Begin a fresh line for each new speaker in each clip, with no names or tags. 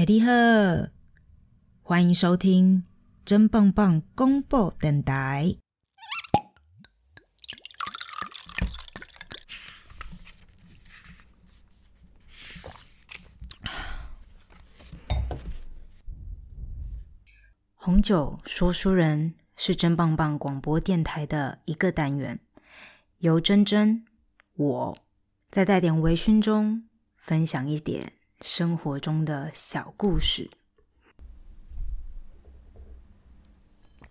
哎，你好，欢迎收听真棒棒公布电台。红酒说书人是真棒棒广播电台的一个单元，由真真我在带点微醺中分享一点生活中的小故事。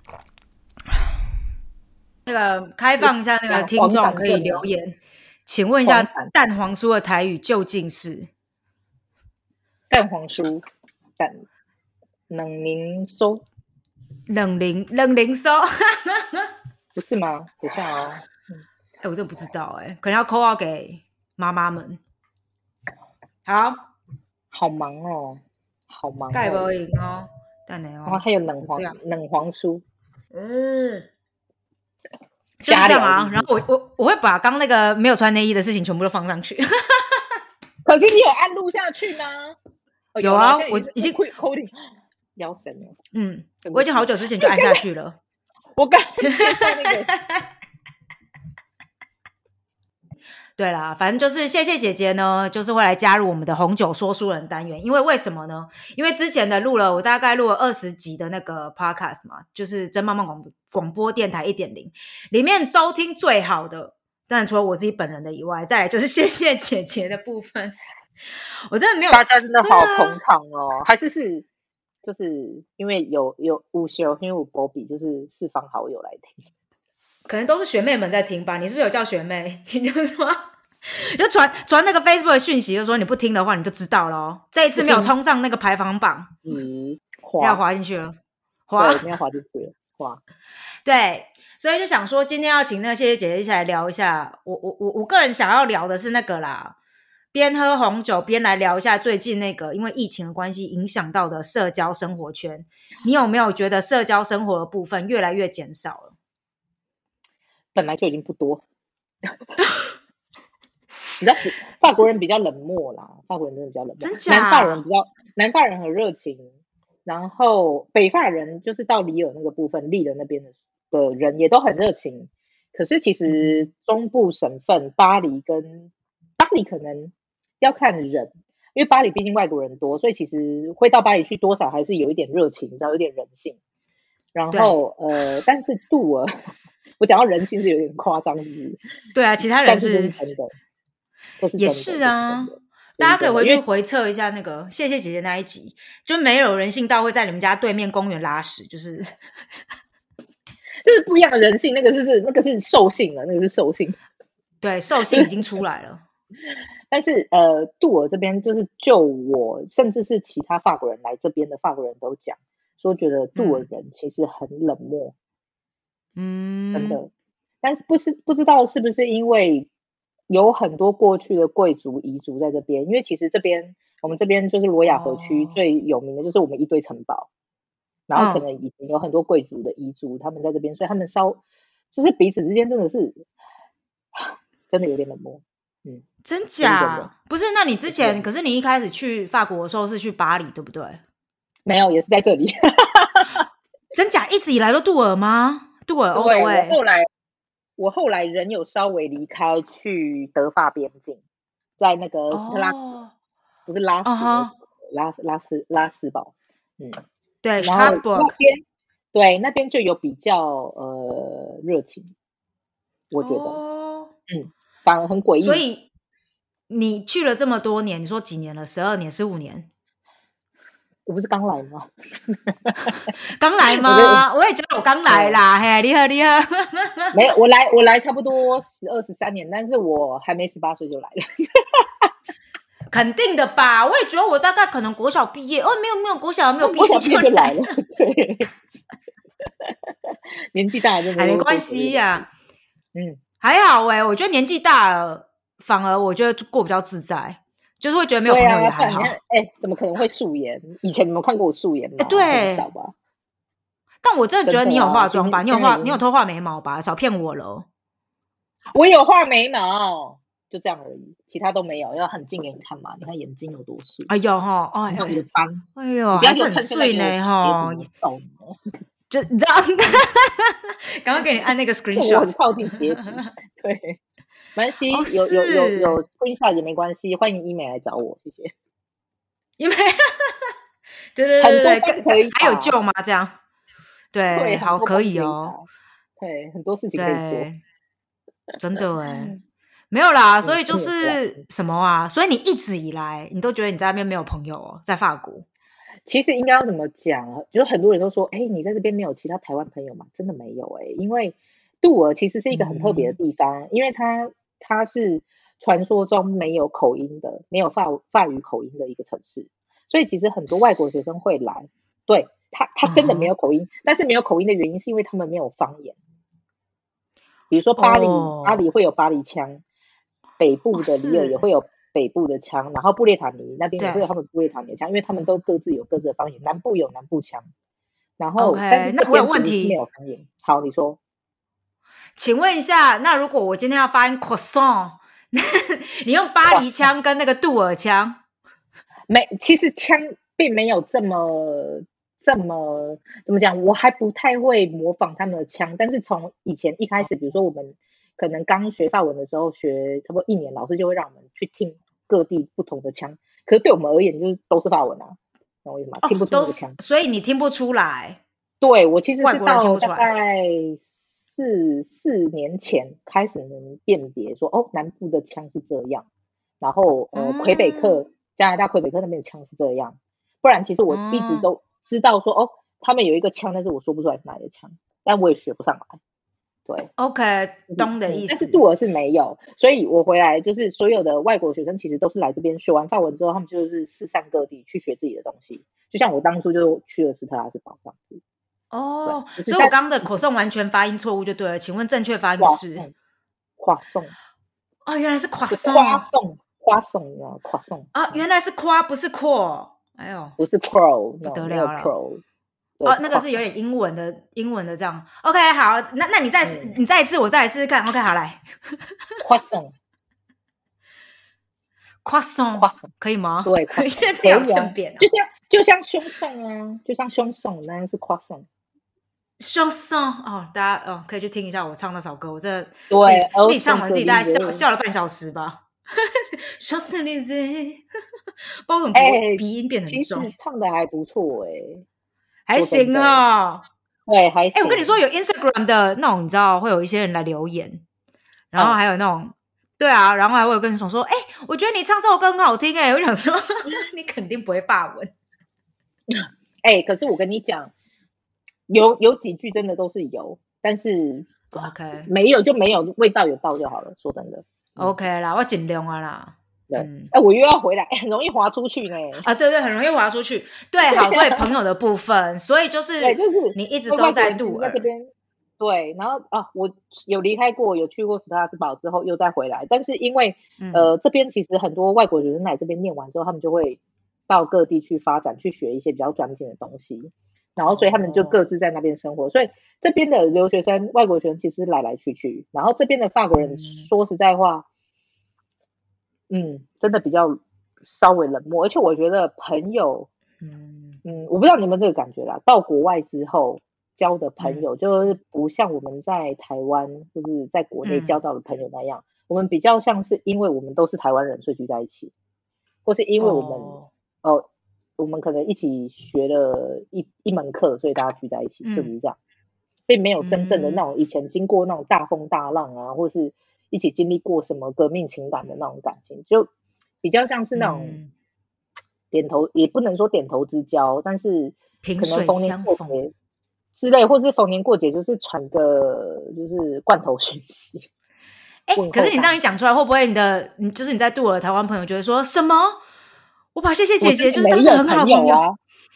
那个开放一下，那个听众可以留言，请问一下，蛋黄酥的台语究竟是？
蛋黄酥，蛋冷凝酥，
冷凝冷凝酥，
不是吗？等下哦，
哎，我真的不知道，哎，可能要扣号给妈妈们。好，
好忙哦，好忙，
盖不赢哦，蛋奶哦，
然后还有冷黄冷黄酥，
嗯，就这样啊。然后我我我会把刚那个没有穿内衣的事情全部都放上去。
可是你有按录下去吗？
有啊，我已经
扣你，腰神了。
嗯，我已经好久之前就按下去了。
我刚那个。
对啦，反正就是谢谢姐姐呢，就是会来加入我们的红酒说书人单元。因为为什么呢？因为之前的录了，我大概录了二十集的那个 podcast 嘛，就是真棒棒广广播电台一点零里面收听最好的，当然除了我自己本人的以外，再来就是谢谢姐姐的部分。我真的没有，
大家真的好捧场哦，还是是就是因为有有午休，因为我波比就是四方好友来听。
可能都是学妹们在听吧？你是不是有叫学妹？你就说，就传传那个 Facebook 的讯息，就说你不听的话，你就知道喽。这一次没有冲上那个排行榜，
嗯，
要滑进去了，滑，
要滑进去了，滑。
对，所以就想说，今天要请那谢谢姐姐一起来聊一下。我我我我个人想要聊的是那个啦，边喝红酒边来聊一下最近那个因为疫情的关系影响到的社交生活圈。你有没有觉得社交生活的部分越来越减少了？
本来就已经不多，你知道法国人比较冷漠啦，法国人真的比较冷漠。南法人比较，南法人很热情，然后北法人就是到里尔那个部分，利尔那边的的人也都很热情。可是其实中部省份巴黎跟巴黎可能要看人，因为巴黎毕竟外国人多，所以其实会到巴黎去多少还是有一点热情，你知道有点人性。然后呃，但是杜尔。我讲到人性是有点夸张，是不是？
对啊，其他人
是真的，
也是啊。大家可以回去回测一下那个谢谢姐姐那一集，就没有人性到会在你们家对面公园拉屎，就是
就是不一样的人性。那个是是那个是兽性了，那个是兽性。
对，兽性已经出来了。
但是呃，杜尔这边就是就我，甚至是其他法国人来这边的法国人都讲说，觉得杜尔人其实很冷漠。
嗯，
真的，但是不是不知道是不是因为有很多过去的贵族遗族在这边？因为其实这边我们这边就是罗亚河区最有名的就是我们一堆城堡，然后可能以前有很多贵族的遗族他们在这边，所以他们稍就是彼此之间真的是 真的有点冷漠。嗯，
真假？不是？那你之前可是你一开始去法国的时候是去巴黎对不对？
没有，也是在这里。
真假？一直以来都杜尔吗？对，我
后来我后来人有稍微离开去德法边境，在那个斯特拉不是拉斯拉拉斯拉斯堡，嗯，
对，拉斯堡
那边对那边就有比较呃热情，我觉得，嗯，反而很诡异。
所以你去了这么多年，你说几年了？十二年、十五年？
我不是刚来吗？
刚来吗？我也觉得我刚来啦。嘿，你好，你好。
没有，我来，我来差不多十二十三年，但是我还没十八岁就来了。
肯定的吧？我也觉得我大概可能国小毕业哦，没有没有国小没有毕业
就来了。对，年纪大真的
还没关系呀。
嗯，
还好哎，我觉得年纪大了，反而我觉得过比较自在。就是会觉得没有朋友也还好。
哎，怎么可能会素颜？以前你们看过我素颜吗？
对，
少吧。
但我真的觉得你有化妆吧？你有画，你有偷画眉毛吧？少骗我了。
我有画眉毛。就这样而已，其他都没有，要很近给你看嘛。你看眼睛有多碎，
哎呦哈，
哎呦，的斑，
哎呦，还是很碎呢哈。就你知道，刚刚 给你按那个 screenshot，
靠近截图，对，没关系，有有有有 screenshot 也没关系，欢迎 email 来找我，谢谢。
email，对对对对对，可以，还有救吗？这样，对，好，可以哦。
对，很多事情可以
做，真的哎，没有啦，所以就是什么啊？所以你一直以来，你都觉得你在那边没有朋友哦，在法国。
其实应该要怎么讲？就是很多人都说，哎，你在这边没有其他台湾朋友吗？真的没有哎，因为杜尔其实是一个很特别的地方，因为它它是传说中没有口音的，没有法法语口音的一个城市，所以其实很多外国学生会来。对他，他真的没有口音，但是没有口音的原因是因为他们没有方言。比如说巴黎，巴黎会有巴黎腔，北部的里尔也会有。北部的腔，然后布列塔尼那边也会有他们布列塔尼的腔，因为他们都各自有各自的方言。南部有南部腔，然后但是
那我有问题
没有方言。好，你说，
请问一下，那如果我今天要发音 croissant，你用巴黎腔跟那个杜尔腔？
没，其实腔并没有这么这么怎么讲，我还不太会模仿他们的腔。但是从以前一开始，比如说我们。可能刚学法文的时候，学差不多一年，老师就会让我们去听各地不同的腔。可是对我们而言，就是都是法文啊，懂我意思吗？听不出那个腔，
所以你听不出来。
对我其实是到大概四四年前开始能辨别，说哦，南部的枪是这样，然后呃，魁北克加拿大魁北克那边的枪是这样。不然其实我一直都知道说哦，他们有一个枪，但是我说不出来是哪一个枪，但我也学不上来。对
，OK，懂的意思。
但是杜尔是没有，所以我回来就是所有的外国学生其实都是来这边学完法文之后，他们就是四散各地去学自己的东西。就像我当初就去了斯特拉斯堡这样子。
哦，所以我刚刚的口诵完全发音错误就对了。请问正确发音是？
夸送。
哦，原来是夸送。
夸送，夸送啊，夸送。
啊，原来是夸，不是扩。哎呦，
不是 crow，
不得了了。哦，那个是有点英文的，英文的这样。OK，好，那那你再你再一次，我再来试试看。OK，好来。
夸送，
夸送，可以吗？
对，可以。
这
就像就像胸送啊，就像凶送，那是夸送。
凶送哦，大家哦可以去听一下我唱那首歌，我这
对
自己唱完自己大概笑笑了半小时吧。凶送的是，包怎么鼻音变得重？
唱的还不错哎。
还行啊，
对，还行。
哎，我跟你说，有 Instagram 的那种，你知道会有一些人来留言，然后还有那种，对啊，然后还会有跟你说说，哎，我觉得你唱这首歌很好听，哎，我想说，你肯定不会发文。
哎，可是我跟你讲，有有几句真的都是有，但是
OK，
没有就没有，味道有到就好了。说真的
，OK 啦，我尽量啊啦。
对，哎，我又要回来，很容易滑出去呢。
啊，对对，很容易滑出去。对，好，所以朋友的部分，所以就是，
对，就是
你一直都在度
在这边。对，然后啊，我有离开过，有去过斯特拉斯堡之后又再回来，但是因为呃，这边其实很多外国学生来这边念完之后，他们就会到各地去发展，去学一些比较专精的东西，然后所以他们就各自在那边生活。所以这边的留学生、外国学生其实来来去去，然后这边的法国人说实在话。嗯，真的比较稍微冷漠，而且我觉得朋友，嗯嗯，我不知道你们这个感觉啦。到国外之后交的朋友，就是不像我们在台湾就是在国内交到的朋友那样，我们比较像是因为我们都是台湾人，所以聚在一起，或是因为我们哦，我们可能一起学了一一门课，所以大家聚在一起，就是这样，并没有真正的那种以前经过那种大风大浪啊，或是。一起经历过什么革命情感的那种感情，就比较像是那种点头，也不能说点头之交，但是可能逢年过节之类，或是逢年过节就是传个就是罐头讯息。
哎，可是你这样一讲出来，会不会你的你就是你在杜尔台湾朋友觉得说什么？我把谢谢姐姐就是当成很好朋友
啊，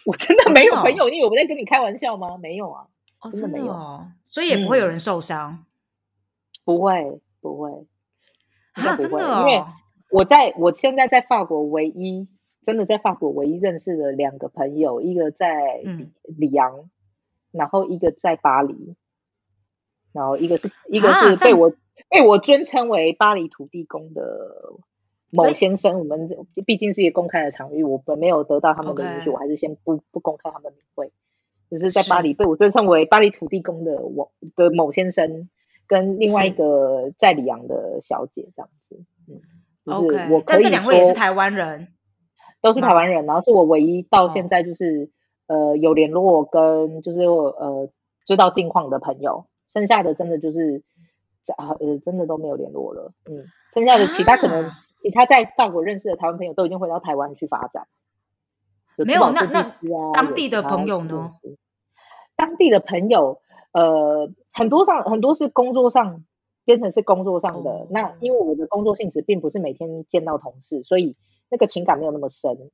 我真的没有朋友，因为我在跟你开玩笑吗？没有啊，
哦，
真的没
有，所以也不会有人受伤，
不会。不会，
啊，真的，
因为我在我现在在法国唯一真的在法国唯一认识的两个朋友，一个在里昂，然后一个在巴黎。然后一个是一个是被我被我尊称为巴黎土地公的某先生。我们毕竟是一个公开的场域，我们没有得到他们的允许，我还是先不不公开他们名讳。只是在巴黎被我尊称为巴黎土地公的我的某先生，跟另外一个在里昂的小姐这样子。嗯，OK。我
但这两位也是台湾人，
都是台湾人，然后是我唯一到现在就是呃有联络跟就是呃知道近况的朋友，剩下的真的就是啊呃真的都没有联络了。嗯，剩下的其他可能其他在法国认识的台湾朋友都已经回到台湾去发展。
没有那那当地的朋友呢？
当地的朋友，呃，很多上很多是工作上变成是工作上的。那因为我的工作性质并不是每天见到同事，所以那个情感没有那么深。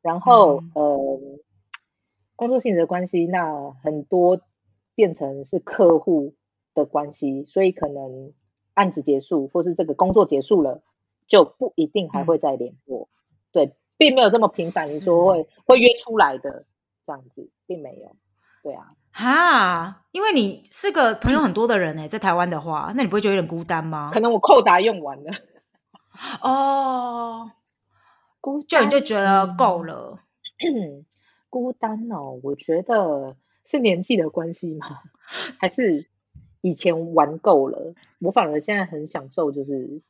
然后，呃，工作性质的关系，那很多变成是客户的关系，所以可能案子结束或是这个工作结束了，就不一定还会再联络。对，并没有这么频繁，你说会会约出来的这样子，并没有。对啊，
哈，因为你是个朋友很多的人哎，在台湾的话，那你不会觉得有点孤单吗？
可能我扣答用完了，
哦，孤就你就觉得够了，
孤单哦，我觉得是年纪的关系吗？还是以前玩够了？我反而现在很享受，就是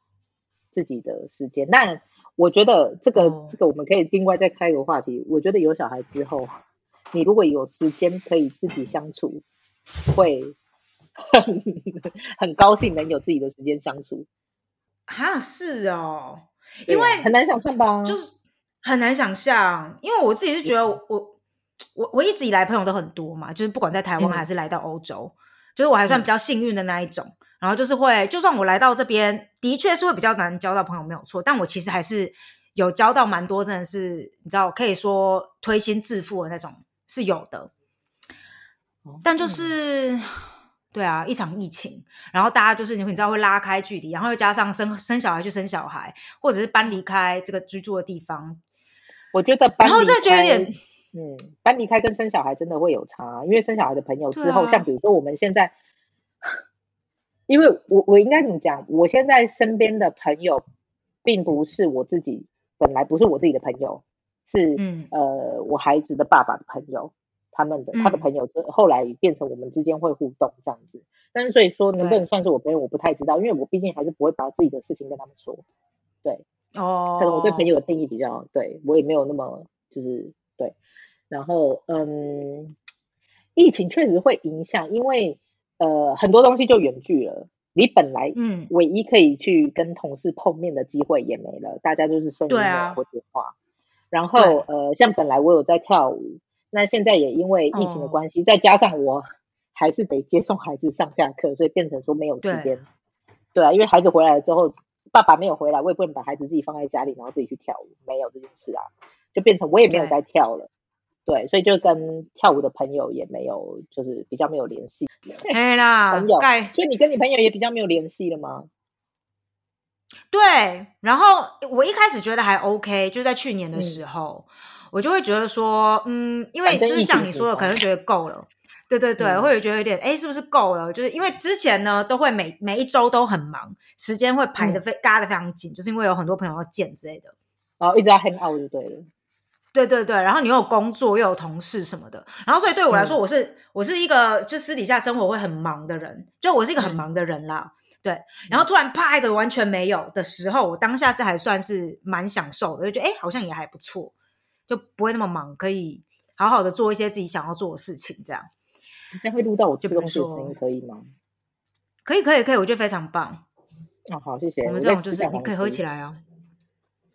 自己的时间。但我觉得这个这个我们可以另外再开一个话题。我觉得有小孩之后。你如果有时间可以自己相处，会很 很高兴能有自己的时间相处。
啊，是哦，因为
很难想象吧？
就是很难想象，因为我自己是觉得我我我一直以来朋友都很多嘛，就是不管在台湾还是来到欧洲，就是我还算比较幸运的那一种。然后就是会，就算我来到这边，的确是会比较难交到朋友，没有错。但我其实还是有交到蛮多，真的是你知道，可以说推心置腹的那种。是有的，但就是对啊，一场疫情，然后大家就是你你知道会拉开距离，然后又加上生生小孩就生小孩，或者是搬离开这个居住的地方，
我觉得搬
离开，
嗯，搬离开跟生小孩真的会有差，因为生小孩的朋友之后，像比如说我们现在，因为我我应该怎么讲？我现在身边的朋友，并不是我自己本来不是我自己的朋友。是，嗯，呃，我孩子的爸爸的朋友，他们的他的朋友，之后来变成我们之间会互动这样子。但是所以说，能不能算是我朋友，我不太知道，因为我毕竟还是不会把自己的事情跟他们说。对，哦，可能我对朋友的定义比较，对我也没有那么就是对。然后，嗯，疫情确实会影响，因为呃，很多东西就远距了，你本来嗯，唯一可以去跟同事碰面的机会也没了，大家就是声音或电话。然后呃，像本来我有在跳舞，那现在也因为疫情的关系，再加上我还是得接送孩子上下课，所以变成说没有时间。对啊，因为孩子回来了之后，爸爸没有回来，我也不能把孩子自己放在家里，然后自己去跳舞，没有这件事啊，就变成我也没有在跳了。对，所以就跟跳舞的朋友也没有，就是比较没有联系。
哎啦，
朋友，所以你跟你朋友也比较没有联系了吗？
对，然后我一开始觉得还 OK，就在去年的时候，我就会觉得说，嗯，因为就是像你说的，可能觉得够了，对对对，会觉得有点，哎，是不是够了？就是因为之前呢，都会每每一周都很忙，时间会排的非嘎的非常紧，就是因为有很多朋友要见之类的，
然后一直要 hang out 就对了，
对对对，然后你又有工作又有同事什么的，然后所以对我来说，我是我是一个就私底下生活会很忙的人，就我是一个很忙的人啦。对，然后突然啪一个完全没有的时候，我当下是还算是蛮享受的，就觉得哎，好像也还不错，就不会那么忙，可以好好的做一些自己想要做的事情。这样，
这样会录到我这东西的声音，可以吗？
可以，可以，可以，我觉得非常棒。
哦，好，谢谢。
我们这种就是你可以喝起来啊。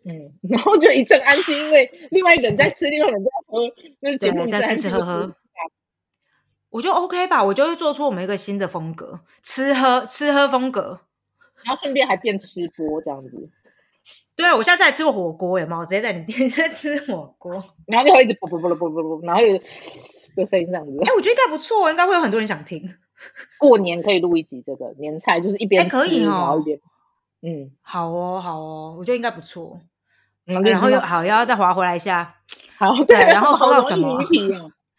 嗯，然后就一阵安静，因为另外一个人在吃，另外一个人在喝，那节目
在吃吃喝喝。我就 OK 吧，我就会做出我们一个新的风格，吃喝吃喝风格，
然后顺便还变吃播这样子。
对啊，我下次还吃过火锅，有吗？我直接在你店 在吃火锅，
然后就会一直啵啵啵啵啵啵，然后有有声音这样子。
哎，我觉得应该不错，应该会有很多人想听。
过年可以录一集这个年菜，就是一边
可以
哦，一边
嗯，好哦，好哦，我觉得应该不错。然后又好，又要再划回来一下。
好，
对，然后说到什么？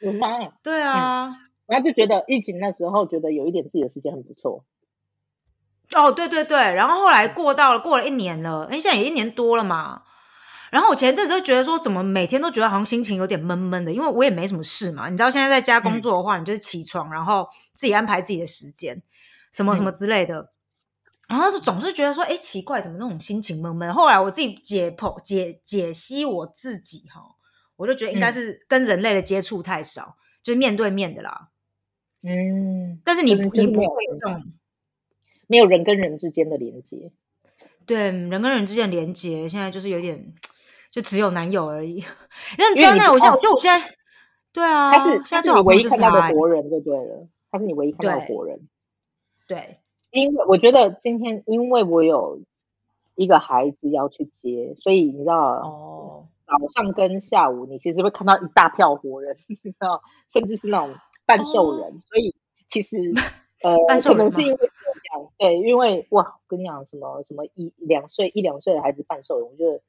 我妈，
对啊。
然后就觉得疫情那时候觉得有一点自己的时间很不错。
哦，对对对，然后后来过到了过了一年了，哎，现在也一年多了嘛。然后我前阵子就觉得说，怎么每天都觉得好像心情有点闷闷的，因为我也没什么事嘛。你知道现在在家工作的话，你就是起床，然后自己安排自己的时间，什么什么之类的。然后就总是觉得说，哎，奇怪，怎么那种心情闷闷？后来我自己解剖解解析我自己哈，我就觉得应该是跟人类的接触太少，就是面对面的啦。嗯，但是你你不会有这种
没有人跟人之间的连接，
对人跟人之间的连接，现在就是有点就只有男友而已。那你知道那我现在就我现在对啊，
他是
现在
最好唯一看到的活人就对了，他是你唯一看到的活人，
对。
因为我觉得今天，因为我有一个孩子要去接，所以你知道，哦，早上跟下午，你其实会看到一大票活人，你知道，甚至是那种半兽人。所以其实，呃，可能是因为这样，对，因为哇，跟你讲什么什么一两岁一两岁的孩子半兽人，我觉得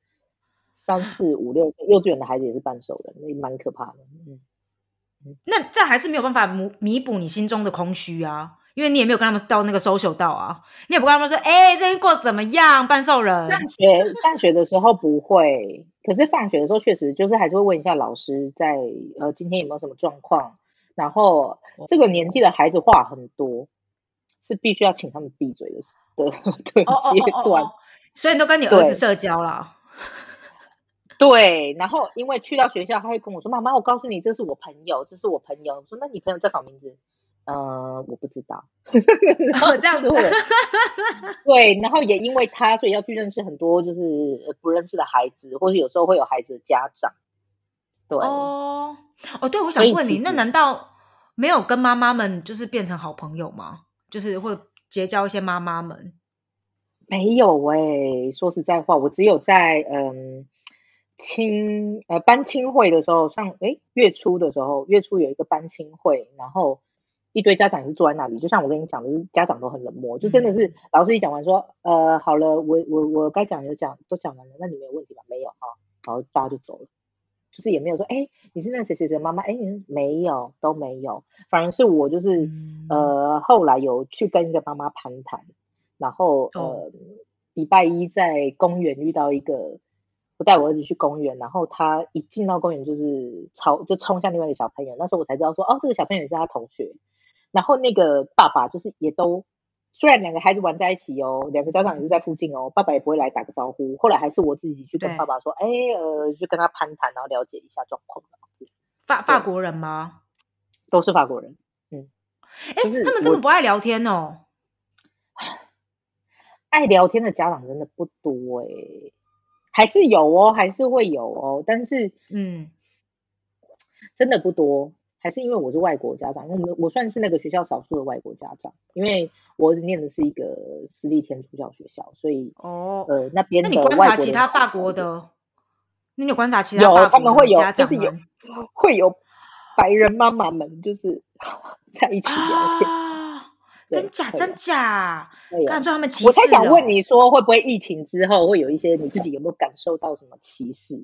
三四五六岁幼稚园的孩子也是半兽人，那蛮可怕的。嗯，
那这还是没有办法弥弥补你心中的空虚啊。因为你也没有跟他们到那个 social 道啊，你也不跟他们说，哎，最近过怎么样？半兽人。
上学上学的时候不会，可是放学的时候确实就是还是会问一下老师，在呃今天有没有什么状况。然后这个年纪的孩子话很多，是必须要请他们闭嘴的的 的阶段。
所以你都跟你儿子社交了。
对，然后因为去到学校，他会跟我说：“妈妈，我告诉你，这是我朋友，这是我朋友。”我说：“那你朋友叫什么名字？”呃，我不知道，然后
这样子会，
对，然后也因为他，所以要去认识很多就是不认识的孩子，或是有时候会有孩子的家长。对
哦，哦，对，我想问你，那难道没有跟妈妈们就是变成好朋友吗？就是会结交一些妈妈们？
没有哎，说实在话，我只有在嗯亲呃班亲会的时候，上哎月初的时候，月初有一个班亲会，然后。一堆家长也是坐在那里，就像我跟你讲的，是家长都很冷漠，就真的是老师一讲完说，呃，好了，我我我该讲就讲，都讲完了，那你没有问题吧？没有啊，然后大家就走了，就是也没有说，哎，你是那谁谁谁妈妈？哎，没有，都没有，反而是我就是呃，后来有去跟一个妈妈攀谈，然后呃，礼拜一在公园遇到一个，我带我儿子去公园，然后他一进到公园就是超就冲向另外一个小朋友，那时候我才知道说，哦，这个小朋友是他同学。然后那个爸爸就是也都，虽然两个孩子玩在一起哦，两个家长也是在附近哦，爸爸也不会来打个招呼。后来还是我自己去跟爸爸说，哎，呃，就跟他攀谈，然后了解一下状况。
法法国人吗？
都是法国人。
嗯，哎，他们这么不爱聊天哦？
爱聊天的家长真的不多哎，还是有哦，还是会有哦，但是嗯，真的不多。还是因为我是外国家长，因为我们我算是那个学校少数的外国家长，因为我念的是一个私立天主教学校，所以哦，呃，那边
那你观察其他法国的，那你有观察其他有
他们会有就是有会有白人妈妈们就是 在一起聊天，
真假真假？看出他们歧
视。我才想问你说，会不会疫情之后会有一些你自己有没有感受到什么歧视？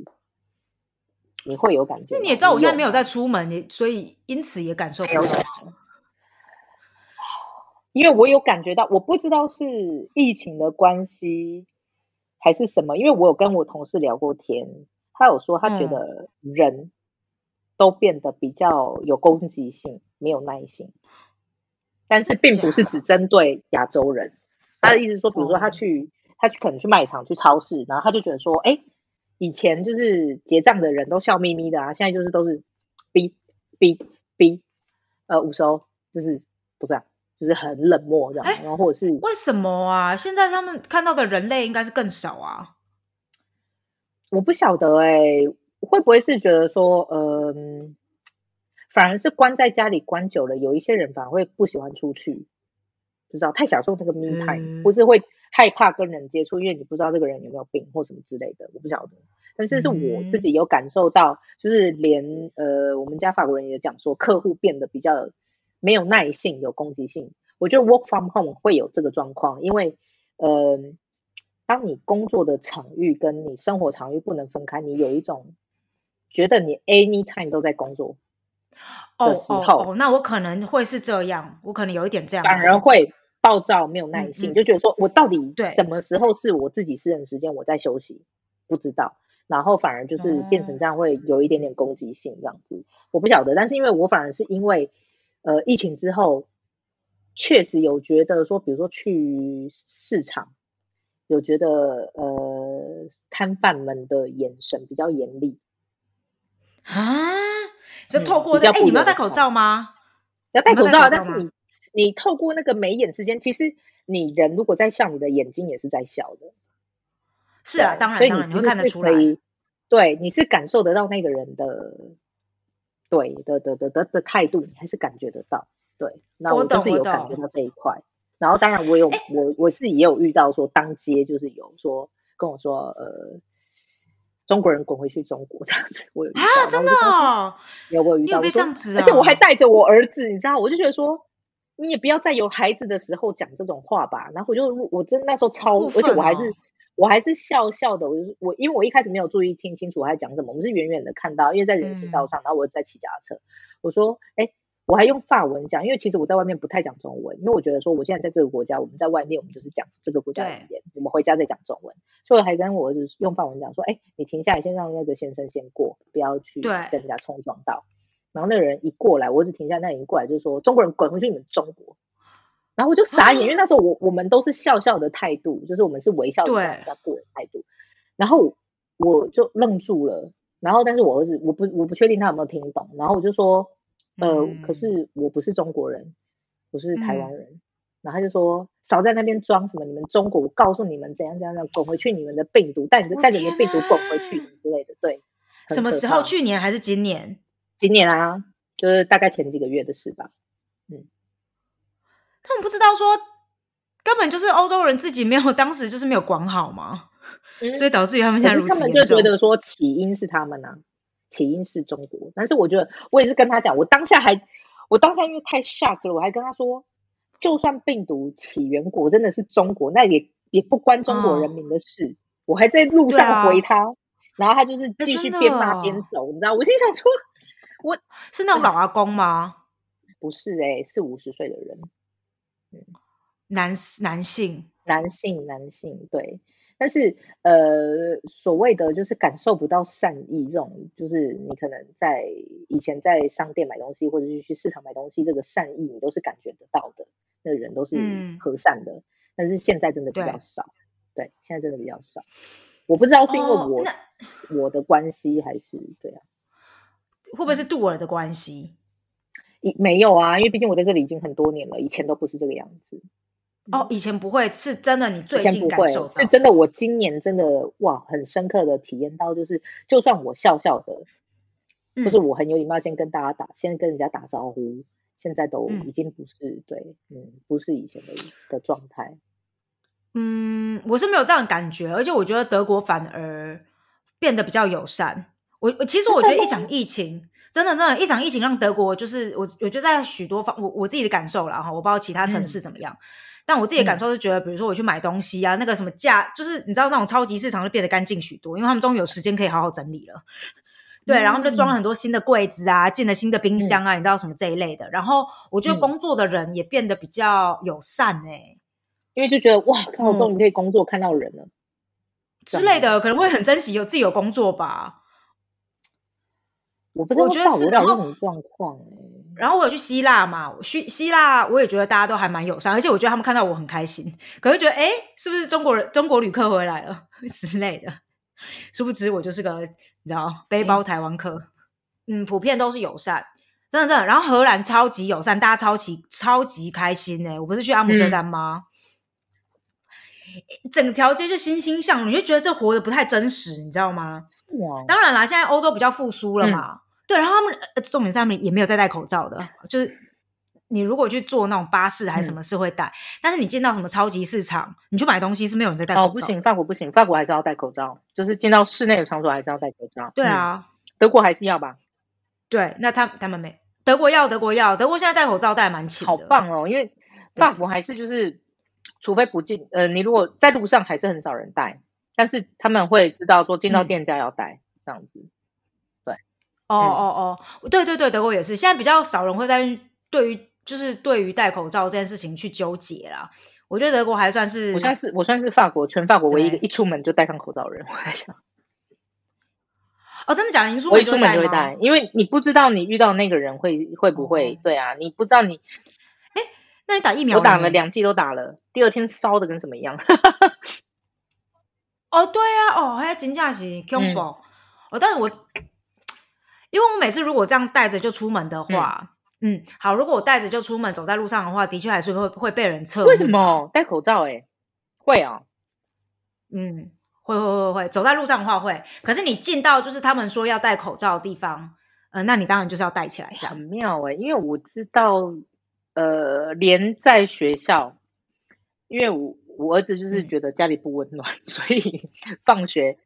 你会有感觉，那
你也知道我现在没有在出门，你所以因此也感受不到。
因为我有感觉到，我不知道是疫情的关系还是什么。因为我有跟我同事聊过天，他有说他觉得人都变得比较有攻击性，没有耐心。但是并不是只针对亚洲人，他的意思说，比如说他去，他去可能去卖场、去超市，然后他就觉得说，哎。以前就是结账的人都笑眯眯的啊，现在就是都是逼逼逼呃，五收就是不是啊，就是很冷漠这样，然后或者是
为什么啊？现在他们看到的人类应该是更少啊，
我不晓得哎，会不会是觉得说，嗯，反而是关在家里关久了，有一些人反而会不喜欢出去，不知道太享受那个 me time，或是会。害怕跟人接触，因为你不知道这个人有没有病或什么之类的，我不晓得。但是是我自己有感受到，就是连呃，我们家法国人也讲说，客户变得比较没有耐性，有攻击性。我觉得 work from home 会有这个状况，因为呃，当你工作的场域跟你生活场域不能分开，你有一种觉得你 anytime 都在工作，哦哦哦，
那我可能会是这样，我可能有一点这样，
反而会暴躁，没有耐心，就觉得说我到底
对。
什么时候是我自己私人时间，我在休息，不知道，然后反而就是变成这样，会有一点点攻击性这样子，我不晓得，但是因为我反而是因为呃疫情之后，确实有觉得说，比如说去市场。有觉得呃，摊贩们的眼神比较严厉。
啊，就透过哎，你们要戴口罩吗？
要戴口罩，但是你你透过那个眉眼之间，其实你人如果在笑，你的眼睛也是在笑的。
是啊，当然当然，你会看得出来。
对，你是感受得到那个人的对的的的的的态度，你还是感觉得到。对，那我就是有感觉到这一块。然后，当然，我有我我自己也有遇到说，当街就是有说跟我说，呃，中国人滚回去中国 这样子。我有啊，
真的
有我遇到
这样子，
而且我还带着我儿子，你知道，我就觉得说，你也不要在有孩子的时候讲这种话吧。然后我就我真那时候超，而且我还是我还是笑笑的。我就我因为我一开始没有注意听清楚我在讲什么，我们是远远的看到，因为在人行道上，然后我在骑脚踏车，我说，哎。我还用法文讲，因为其实我在外面不太讲中文，因为我觉得说我现在在这个国家，我们在外面我们就是讲这个国家语言，我们回家再讲中文，所以我还跟我就是用法文讲说，哎，你停下来，先让那个先生先过，不要去跟人家冲撞到。然后那个人一过来，我只停下，那人过来就说中国人滚回去你们中国。然后我就傻眼，因为那时候我我们都是笑笑的态度，就是我们是微笑的人家过的态度。然后我就愣住了，然后但是我儿子我不我不确定他有没有听懂，然后我就说。呃，可是我不是中国人，我是台湾人。然后他就说：“少在那边装什么？你们中国，我告诉你们怎样怎样怎样滚回去，你们的病毒带你的带着你的病毒滚回去什么之类的。”对，
什么时候？去年还是今年？
今年啊，就是大概前几个月的事吧。嗯，
他们不知道说，根本就是欧洲人自己没有，当时就是没有管好嘛，所以导致于他们现在如此
严重。就觉得说起因是他们呐。起因是中国，但是我觉得我也是跟他讲，我当下还，我当下因为太 shock 了，我还跟他说，就算病毒起源国真的是中国，那也也不关中国人民的事。我还在路上回他，然后他就是继续边骂边走，你知道？我心想说，我
是那种老阿公吗？
不是哎，四五十岁的人，
男男性，
男性，男性，对。但是，呃，所谓的就是感受不到善意，这种就是你可能在以前在商店买东西，或者是去市场买东西，这个善意你都是感觉得到的，那人都是和善的。但是现在真的比较少，对，现在真的比较少。我不知道是因为我我的关系，还是对啊？
会不会是杜尔的关系？
没有啊，因为毕竟我在这里已经很多年了，以前都不是这个样子。
哦，以前不会，是真的。你最近感受
是真的，我今年真的哇，很深刻的体验到，就是就算我笑笑的，就是我很有礼貌，先跟大家打，先跟人家打招呼，现在都已经不是对，嗯，不是以前的的状态。
嗯，我是没有这样的感觉，而且我觉得德国反而变得比较友善。我我其实我觉得一场疫情，真的真的，一场疫情让德国就是我，我觉得在许多方，我我自己的感受了哈，我不知道其他城市怎么样。但我自己的感受是觉得，比如说我去买东西啊，那个什么价，就是你知道那种超级市场就变得干净许多，因为他们终于有时间可以好好整理了。对，然后就装了很多新的柜子啊，进了新的冰箱啊，你知道什么这一类的。然后我觉得工作的人也变得比较友善哎，
因为就觉得哇，看我终于可以工作，看到人了
之类的，可能会很珍惜有自己有工作吧。
我不知道，我
觉得
是然后状况哎。
然后我有去希腊嘛，去希腊我也觉得大家都还蛮友善，而且我觉得他们看到我很开心，可是觉得哎，是不是中国人、中国旅客回来了 之类的？殊不知我就是个你知道背包台湾客，嗯，普遍都是友善，真的真的。然后荷兰超级友善，大家超级超级开心呢。我不是去阿姆斯特丹吗？整条街就欣欣向荣，你就觉得这活得不太真实，你知道吗？当然啦，现在欧洲比较复苏了嘛。对，然后他们重点上面也没有再戴口罩的，就是你如果去坐那种巴士还是什么是会戴，但是你进到什么超级市场，你去买东西是没有人在戴口罩。哦，
不行，法国不行，法国还是要戴口罩，就是进到室内的场所还是要戴口罩。
对啊，
德国还是要吧？
对，那他他们没，德国要，德国要，德国现在戴口罩戴蛮勤
的，好棒哦！因为法国还是就是，除非不进，呃，你如果在路上还是很少人戴，但是他们会知道说进到店家要戴这样子。
对哦哦哦，对对对，德国也是，现在比较少人会在对于就是对于戴口罩这件事情去纠结啦。我觉得德国还算是，
我算是我算是法国全法国唯一一个一出门就戴上口罩的人。我在想，
哦，真的假的？
我一
出
门就会戴，因为你不知道你遇到那个人会会不会对啊？你不知道你，
哎，那你打疫苗？
我打了两剂都打了，第二天烧的跟什么一样。
哦，对啊，哦，还真正是恐怖。哦，但是我因为我每次如果这样带着就出门的话。嗯，好。如果我带着就出门，走在路上的话，的确还是会会被人测。
为什么戴口罩？哎，会啊。
嗯，会会会会，走在路上的话会。可是你进到就是他们说要戴口罩的地方，呃，那你当然就是要戴起来，这样
很妙哎。因为我知道，呃，连在学校，因为我我儿子就是觉得家里不温暖，所以放学，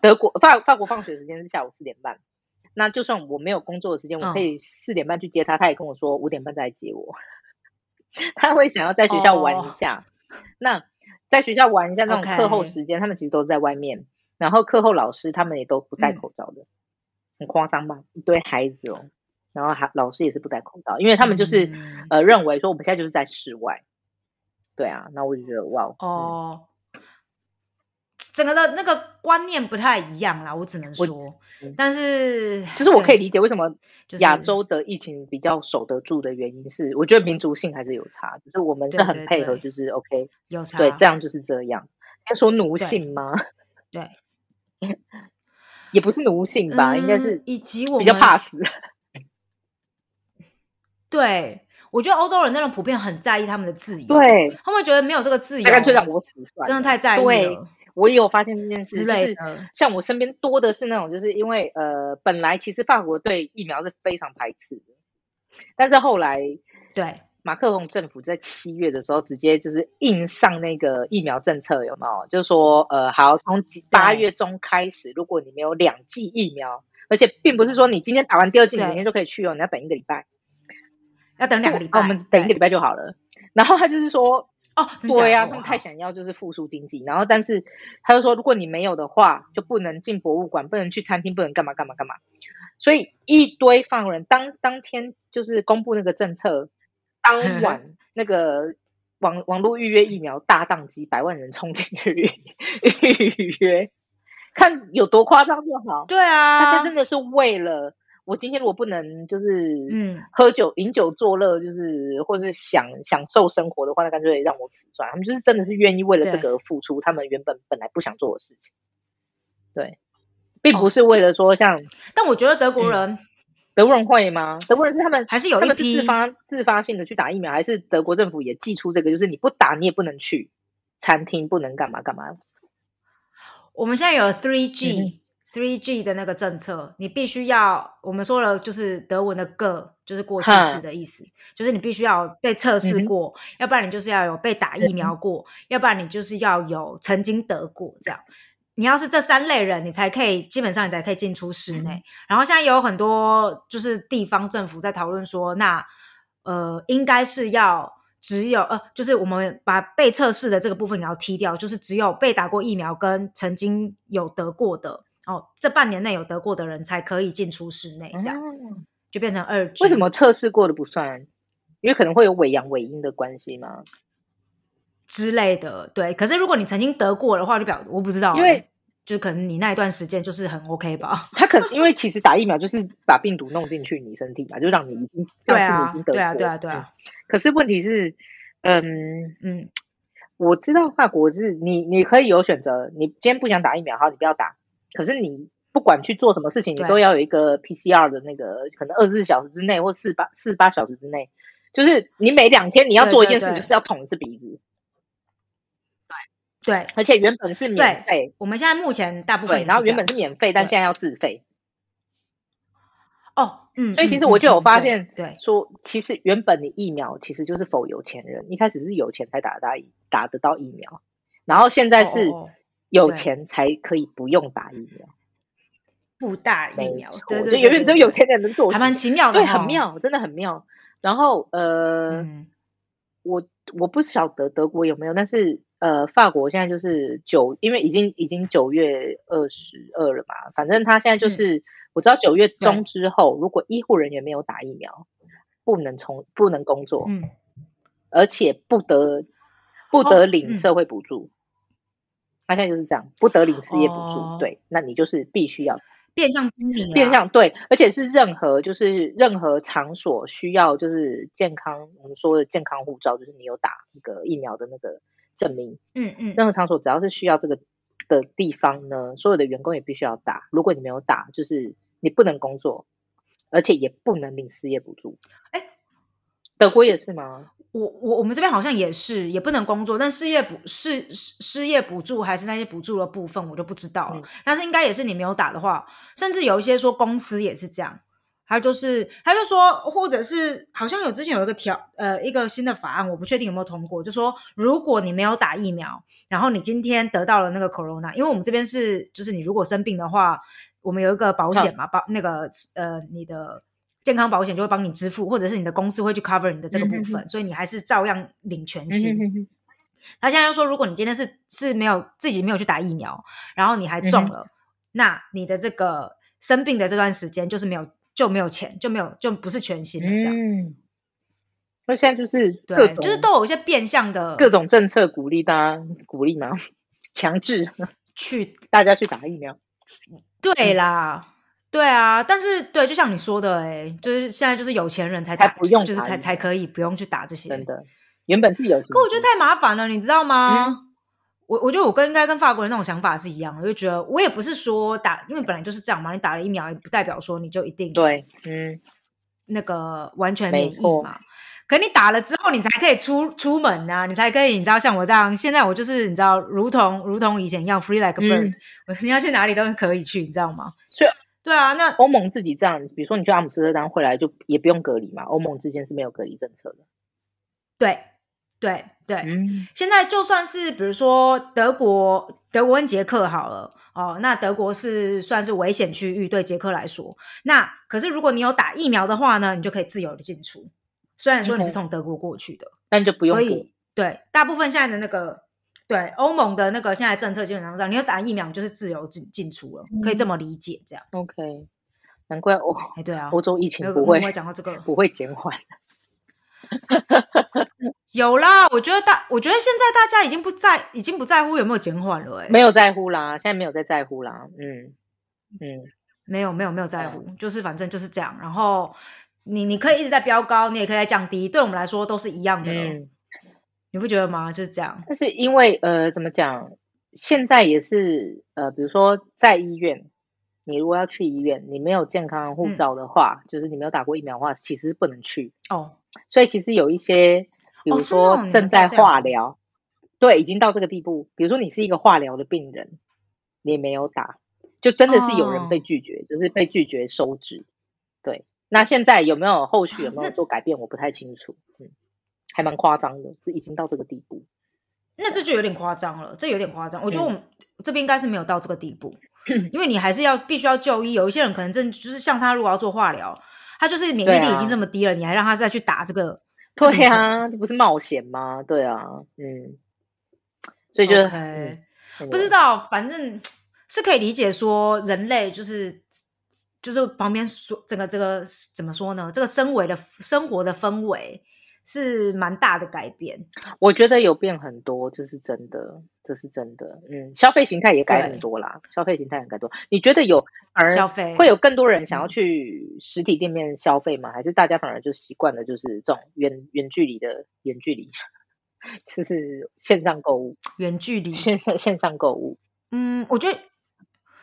德国法法国放学时间是下午四点半。那就算我没有工作的时间，我可以四点半去接他，他也跟我说五点半再来接我。他会想要在学校玩一下。那在学校玩一下那种课后时间，他们其实都在外面。然后课后老师他们也都不戴口罩的，很夸张吧？一堆孩子哦，然后还老师也是不戴口罩，因为他们就是呃认为说我们现在就是在室外。对啊，那我就觉得哇
哦。整个的那个观念不太一样啦，我只能说，但是
就是我可以理解为什么亚洲的疫情比较守得住的原因是，我觉得民族性还是有差，只是我们是很配合，就是 OK，
有差，
对，这样就是这样。要说奴性吗？
对，
也不是奴性吧，应该是
以及我
比较怕死。
对，我觉得欧洲人那种普遍很在意他们的自由，
对，
他们觉得没有这个自由，
干脆让我死算，
真的太在意了。
我也有发现这件事，就是像我身边多的是那种，就是因为呃，本来其实法国对疫苗是非常排斥的，但是后来
对
马克龙政府在七月的时候直接就是硬上那个疫苗政策，有没有？就是说呃，好，从八月中开始，如果你没有两剂疫苗，而且并不是说你今天打完第二剂，明天就可以去哦，你要等一个礼拜，
要等两个礼拜，
我们等一个礼拜就好了。然后他就是说。
哦，
对呀，他们太想要就是复苏经济，然后但是他就说，如果你没有的话，就不能进博物馆，不能去餐厅，不能干嘛干嘛干嘛。所以一堆放人当当天就是公布那个政策，当晚那个网网络预约疫苗大宕机，百万人冲进去 预约，看有多夸张就好。
对啊，
大家真的是为了。我今天如果不能就是嗯喝酒饮酒作乐，就是或者是享享受生活的话，那干脆让我死算。他们就是真的是愿意为了这个付出，他们原本本来不想做的事情。对，并不是为了说像，
但我觉得德国人，
德国人会吗？德国人是他们
还是有一
批自发自发性的去打疫苗，还是德国政府也寄出这个，就是你不打你也不能去餐厅，不能干嘛干嘛。
我们现在有 three G。Three G 的那个政策，你必须要我们说了，就是德文的个，就是过去式的意思，就是你必须要被测试过，要不然你就是要有被打疫苗过，要不然你就是要有曾经得过这样。你要是这三类人，你才可以基本上你才可以进出室内。然后现在有很多就是地方政府在讨论说，那呃应该是要只有呃，就是我们把被测试的这个部分你要踢掉，就是只有被打过疫苗跟曾经有得过的。哦，这半年内有得过的人才可以进出室内，这样就变成二。
为什么测试过的不算？因为可能会有伪阳伪阴的关系吗？
之类的，对。可是如果你曾经得过的话，就表我不知道，
因为
就可能你那一段时间就是很 OK 吧。
他可能因为其实打疫苗就是把病毒弄进去你身体嘛，就让你已经
对啊，对啊，对啊，对啊。
可是问题是，嗯嗯，我知道法国是你你可以有选择，你今天不想打疫苗，好，你不要打。可是你不管去做什么事情，你都要有一个 PCR 的那个，可能二十四小时之内或四八四八小时之内，就是你每两天你要做一件事，就是要捅一次鼻子。
对对，
而且原本是免费，
我们现在目前大部分，
然后原本是免费，但现在要自费。
哦，嗯，
所以其实我就有发现，
对，
说其实原本的疫苗其实就是否有钱人，一开始是有钱才打得到打得到疫苗，然后现在是。有钱才可以不用打疫苗，
不打疫苗，
对对，永远只有有钱人能做，
还蛮奇妙的，
对，很妙，真的很妙。然后呃，我我不晓得德国有没有，但是呃，法国现在就是九，因为已经已经九月二十二了嘛，反正他现在就是我知道九月中之后，如果医护人员没有打疫苗，不能从不能工作，嗯，而且不得不得领社会补助。他现在就是这样，不得领失业补助。对，那你就是必须要
变相公民，
变相对，而且是任何就是任何场所需要就是健康，我们说的健康护照，就是你有打那个疫苗的那个证明。嗯嗯，任何场所只要是需要这个的地方呢，所有的员工也必须要打。如果你没有打，就是你不能工作，而且也不能领失业补助。哎，德国也是吗？
我我我们这边好像也是，也不能工作，但失业补失失失业补助还是那些补助的部分，我就不知道了。但是应该也是你没有打的话，甚至有一些说公司也是这样，还有就是他就说，或者是好像有之前有一个条呃一个新的法案，我不确定有没有通过，就说如果你没有打疫苗，然后你今天得到了那个 corona，因为我们这边是就是你如果生病的话，我们有一个保险嘛，保那个呃你的。健康保险就会帮你支付，或者是你的公司会去 cover 你的这个部分，所以你还是照样领全薪。他现在又说，如果你今天是是没有自己没有去打疫苗，然后你还中了，那你的这个生病的这段时间就是没有就没有钱，就没有就不是全薪的这样。
那现在就是
对，就是都有一些变相的
各种政策鼓励大家鼓励嘛？强制
去
大家去打疫苗？
对啦。对啊，但是对，就像你说的，哎，就是现在就是有钱人才才，
不用，
就是才才可以不用去打这些。
真的，原本是有，
可我觉得太麻烦了，你知道吗？我我觉得我跟应该跟法国人那种想法是一样，我就觉得我也不是说打，因为本来就是这样嘛，你打了疫苗也不代表说你就一定
对，嗯，
那个完全免疫嘛。可你打了之后，你才可以出出门啊，你才可以，你知道像我这样，现在我就是你知道，如同如同以前一样，free like a bird，我你要去哪里都可以去，你知道吗？
所以。
对啊，那
欧盟自己这样，比如说你去阿姆斯特丹回来就也不用隔离嘛，欧盟之间是没有隔离政策的。
对，对，对。嗯，现在就算是比如说德国，德国跟捷克好了哦，那德国是算是危险区域，对捷克来说。那可是如果你有打疫苗的话呢，你就可以自由的进出。虽然说你是从德国过去的，
但就不用。
所以对，大部分现在的那个。对欧盟的那个现在政策基本上这样，你要打疫苗就是自由进进出了，可以这么理解这样。
OK，难怪欧
哎对啊，
欧洲疫情不会
讲到这个
不会减缓。
有啦，我觉得大，我觉得现在大家已经不在，已经不在乎有没有减缓了，哎，
没有在乎啦，现在没有在在乎啦，嗯
嗯，没有没有没有在乎，就是反正就是这样。然后你你可以一直在飙高，你也可以在降低，对我们来说都是一样的。你不觉得吗？就是这样。
但是因为呃，怎么讲？现在也是呃，比如说在医院，你如果要去医院，你没有健康护照的话，就是你没有打过疫苗的话，其实不能去哦。所以其实有一些，比如说正在化疗，对，已经到这个地步。比如说你是一个化疗的病人，你也没有打，就真的是有人被拒绝，就是被拒绝收治。对，那现在有没有后续有没有做改变？我不太清楚。嗯。还蛮夸张的，是已经到这个地步，
那这就有点夸张了，这有点夸张。我觉得我们这边应该是没有到这个地步，因为你还是要必须要就医。有一些人可能真就是像他，如果要做化疗，他就是免疫力已经这么低了，你还让他再去打这个？
对啊，这不是冒险吗？对啊，嗯，所以就是
不知道，反正是可以理解说，人类就是就是旁边说整个这个怎么说呢？这个生为的生活的氛围。是蛮大的改变，
我觉得有变很多，这是真的，这是真的。嗯，消费形态也改很多啦，消费形态也改多。你觉得有而
消费
会有更多人想要去实体店面消费吗？还是大家反而就习惯了，就是这种远远距离的远距离，就是线上购物，
远距离
线上线上购物。
嗯，我觉得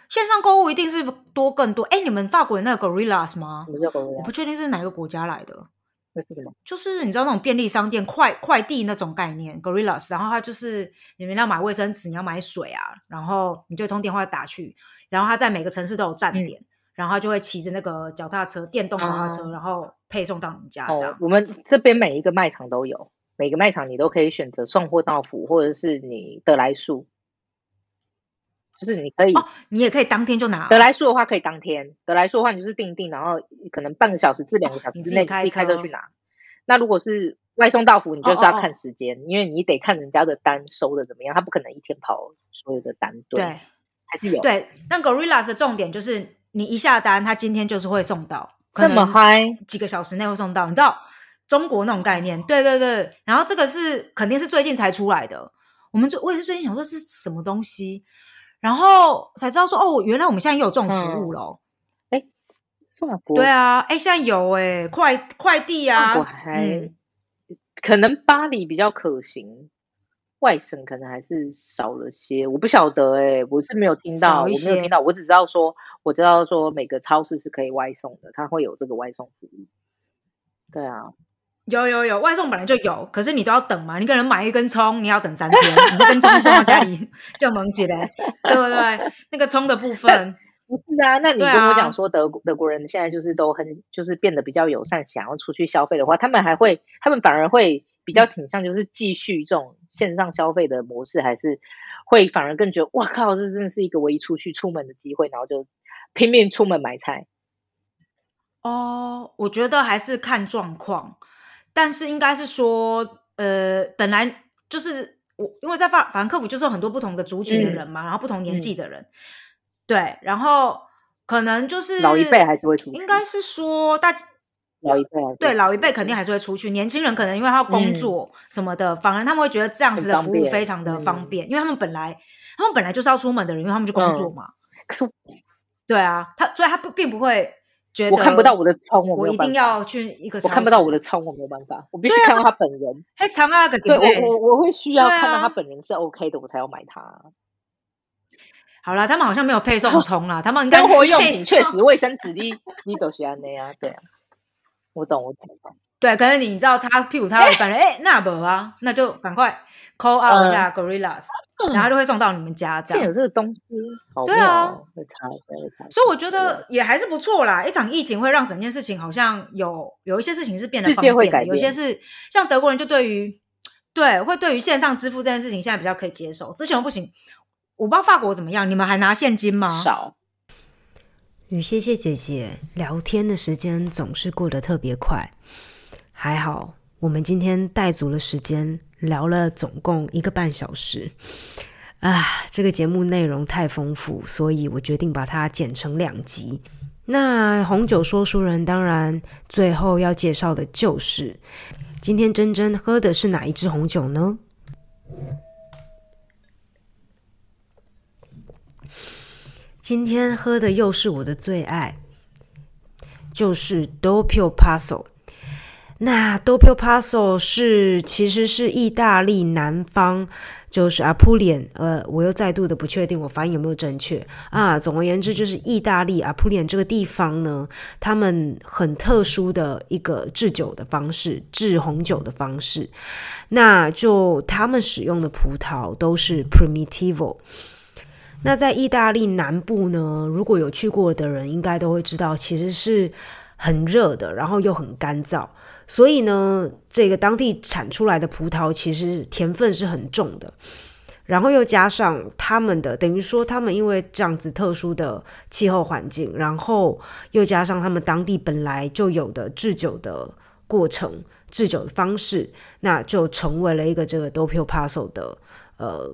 线上购物一定是多更多。哎，你们法国有那个 Gorillas 吗？
我
不确定是哪个国家来的。
那是什么？
就是你知道那种便利商店快快递那种概念，Gorillas。然后它就是你们要买卫生纸，你要买水啊，然后你就通电话打去，然后它在每个城市都有站点，然后它就会骑着那个脚踏车，电动脚踏车，然后配送到你家。这样，
我们这边每一个卖场都有，每个卖场你都可以选择送货到府，或者是你得来速。就是你可以，
你也可以当天就拿。
得来速的话可以当天，德来速的话你就是订订，然后可能半个小时至两个小时之内自己开车去拿。那如果是外送到府，你就是要看时间，因为你得看人家的单收的怎么样，他不可能一天跑所有的单。对，还是有。
对，那 Gorillas 的重点就是你一下单，他今天就是会送到，
这么嗨，
几个小时内会送到。你知道中国那种概念？对对对。然后这个是肯定是最近才出来的。我们就我也是最近想说是什么东西，然后才知道说哦，原来我们现在也有这种服务了。
哎，法国
对啊，哎，现在有哎，快快递啊，
我还可能巴黎比较可行。外省可能还是少了些，我不晓得哎，我是没有听到，我没有听到，我只知道说，我知道说每个超市是可以外送的，它会有这个外送服务。对啊，
有有有，外送本来就有，可是你都要等嘛，你可能买一根葱，你要等三天，你那根葱种到家里就萌起来，对不对？那个葱的部分
不是啊，那你跟我讲说德德国人现在就是都很就是变得比较友善，想要出去消费的话，他们还会，他们反而会。比较倾向就是继续这种线上消费的模式，还是会反而更觉得哇靠，这真的是一个唯一出去出门的机会，然后就拼命出门买菜。
哦，我觉得还是看状况，但是应该是说，呃，本来就是我因为在法法兰克福就是有很多不同的族群的人嘛，然后不同年纪的人，对，然后可能就是
老一辈还是会出，
应该是说大。
老一辈
对老一辈肯定还是会出去，年轻人可能因为他要工作什么的，反而他们会觉得这样子的服务非常的方便，因为他们本来他们本来就是要出门的人，因为他们就工作嘛。
可是，
对啊，他所以他不并不会觉得
我看不到我的葱，
我一定要去一个，
我看不到我的葱，我没有办法，我必须看到他本人。
还，长啊，个
对我我我会需要看到他本人是 OK 的，我才要买它。
好了，他们好像没有配送 葱啦，他们生
活用品确实卫生纸你你都喜欢那样，对啊。我懂，我懂。
对，可能你知道擦屁股擦到一半了，哎，那不啊，那就赶快 call out 一下 gorillas，然后就会送到你们家。这样
有这个东西，
对啊，
会擦，会擦。
所以我觉得也还是不错啦。一场疫情会让整件事情好像有有一些事情是变得方便的，有些是像德国人就对于对会对于线上支付这件事情现在比较可以接受，之前不行。我不知道法国怎么样，你们还拿现金吗？
少。
与谢谢姐姐聊天的时间总是过得特别快，还好我们今天带足了时间，聊了总共一个半小时。啊，这个节目内容太丰富，所以我决定把它剪成两集。那红酒说书人当然最后要介绍的就是今天真真喝的是哪一支红酒呢？今天喝的又是我的最爱，就是 Dopio Passo。那 Doppio Passo 是其实是意大利南方，就是阿普连。呃，我又再度的不确定我发音有没有正确啊。总而言之，就是意大利阿普连这个地方呢，他们很特殊的一个制酒的方式，制红酒的方式。那就他们使用的葡萄都是 Primitivo。那在意大利南部呢？如果有去过的人，应该都会知道，其实是很热的，然后又很干燥。所以呢，这个当地产出来的葡萄其实甜分是很重的。然后又加上他们的，等于说他们因为这样子特殊的气候环境，然后又加上他们当地本来就有的制酒的过程、制酒的方式，那就成为了一个这个 Doppio Passo 的呃。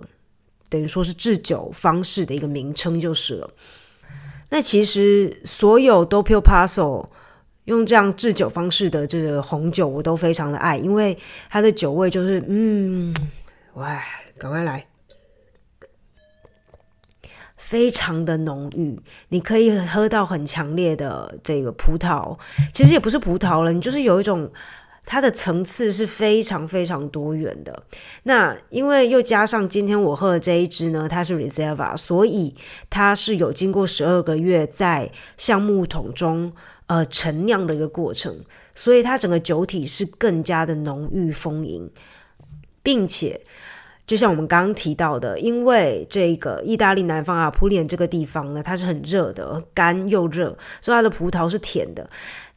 等于说是制酒方式的一个名称就是了。那其实所有 Doppio Passo 用这样制酒方式的这个红酒，我都非常的爱，因为它的酒味就是嗯，哇，赶快来，非常的浓郁，你可以喝到很强烈的这个葡萄，其实也不是葡萄了，你就是有一种。它的层次是非常非常多元的。那因为又加上今天我喝的这一支呢，它是 Reserva，所以它是有经过十二个月在橡木桶中呃陈酿的一个过程，所以它整个酒体是更加的浓郁丰盈，并且就像我们刚刚提到的，因为这个意大利南方啊普连这个地方呢，它是很热的，干又热，所以它的葡萄是甜的。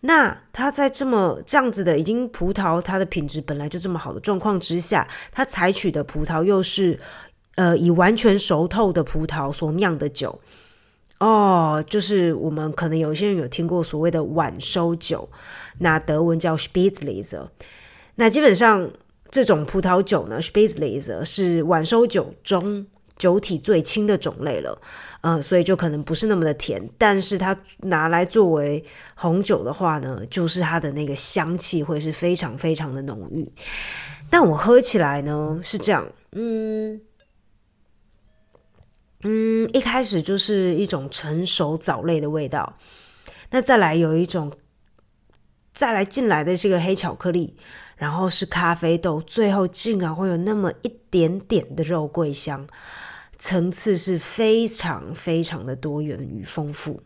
那它在这么这样子的，已经葡萄它的品质本来就这么好的状况之下，它采取的葡萄又是呃以完全熟透的葡萄所酿的酒哦，就是我们可能有些人有听过所谓的晚收酒，那德文叫 Spätlese。那基本上这种葡萄酒呢，Spätlese 是晚收酒中酒体最轻的种类了，嗯，所以就可能不是那么的甜。但是它拿来作为红酒的话呢，就是它的那个香气会是非常非常的浓郁。但我喝起来呢是这样，嗯嗯，一开始就是一种成熟藻类的味道，那再来有一种再来进来的这个黑巧克力。然后是咖啡豆，最后竟然会有那么一点点的肉桂香，层次是非常非常的多元与丰富。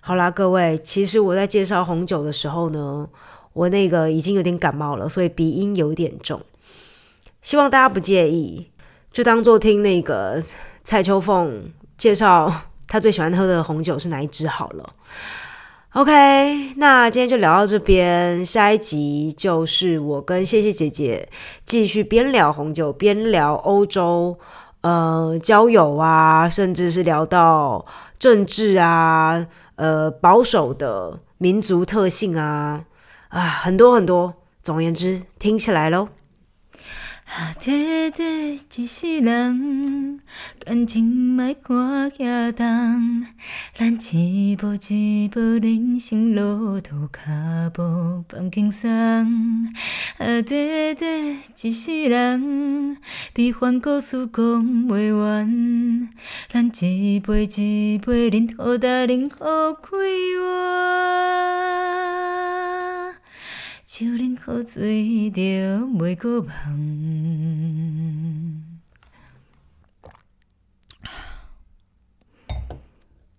好啦，各位，其实我在介绍红酒的时候呢，我那个已经有点感冒了，所以鼻音有点重，希望大家不介意，就当做听那个蔡秋凤介绍 她最喜欢喝的红酒是哪一支好了。OK，那今天就聊到这边，下一集就是我跟谢谢姐姐继续边聊红酒边聊欧洲，呃，交友啊，甚至是聊到政治啊，呃，保守的民族特性啊，啊，很多很多，总而言之，听起来喽。啊，短短一世人，感情莫看遐重，咱一步一步人生路途，脚步放轻松。啊，短短一世人，悲欢故事讲袂完，咱一杯一杯饮，好大饮好开怀。少年可醉到袂搁梦。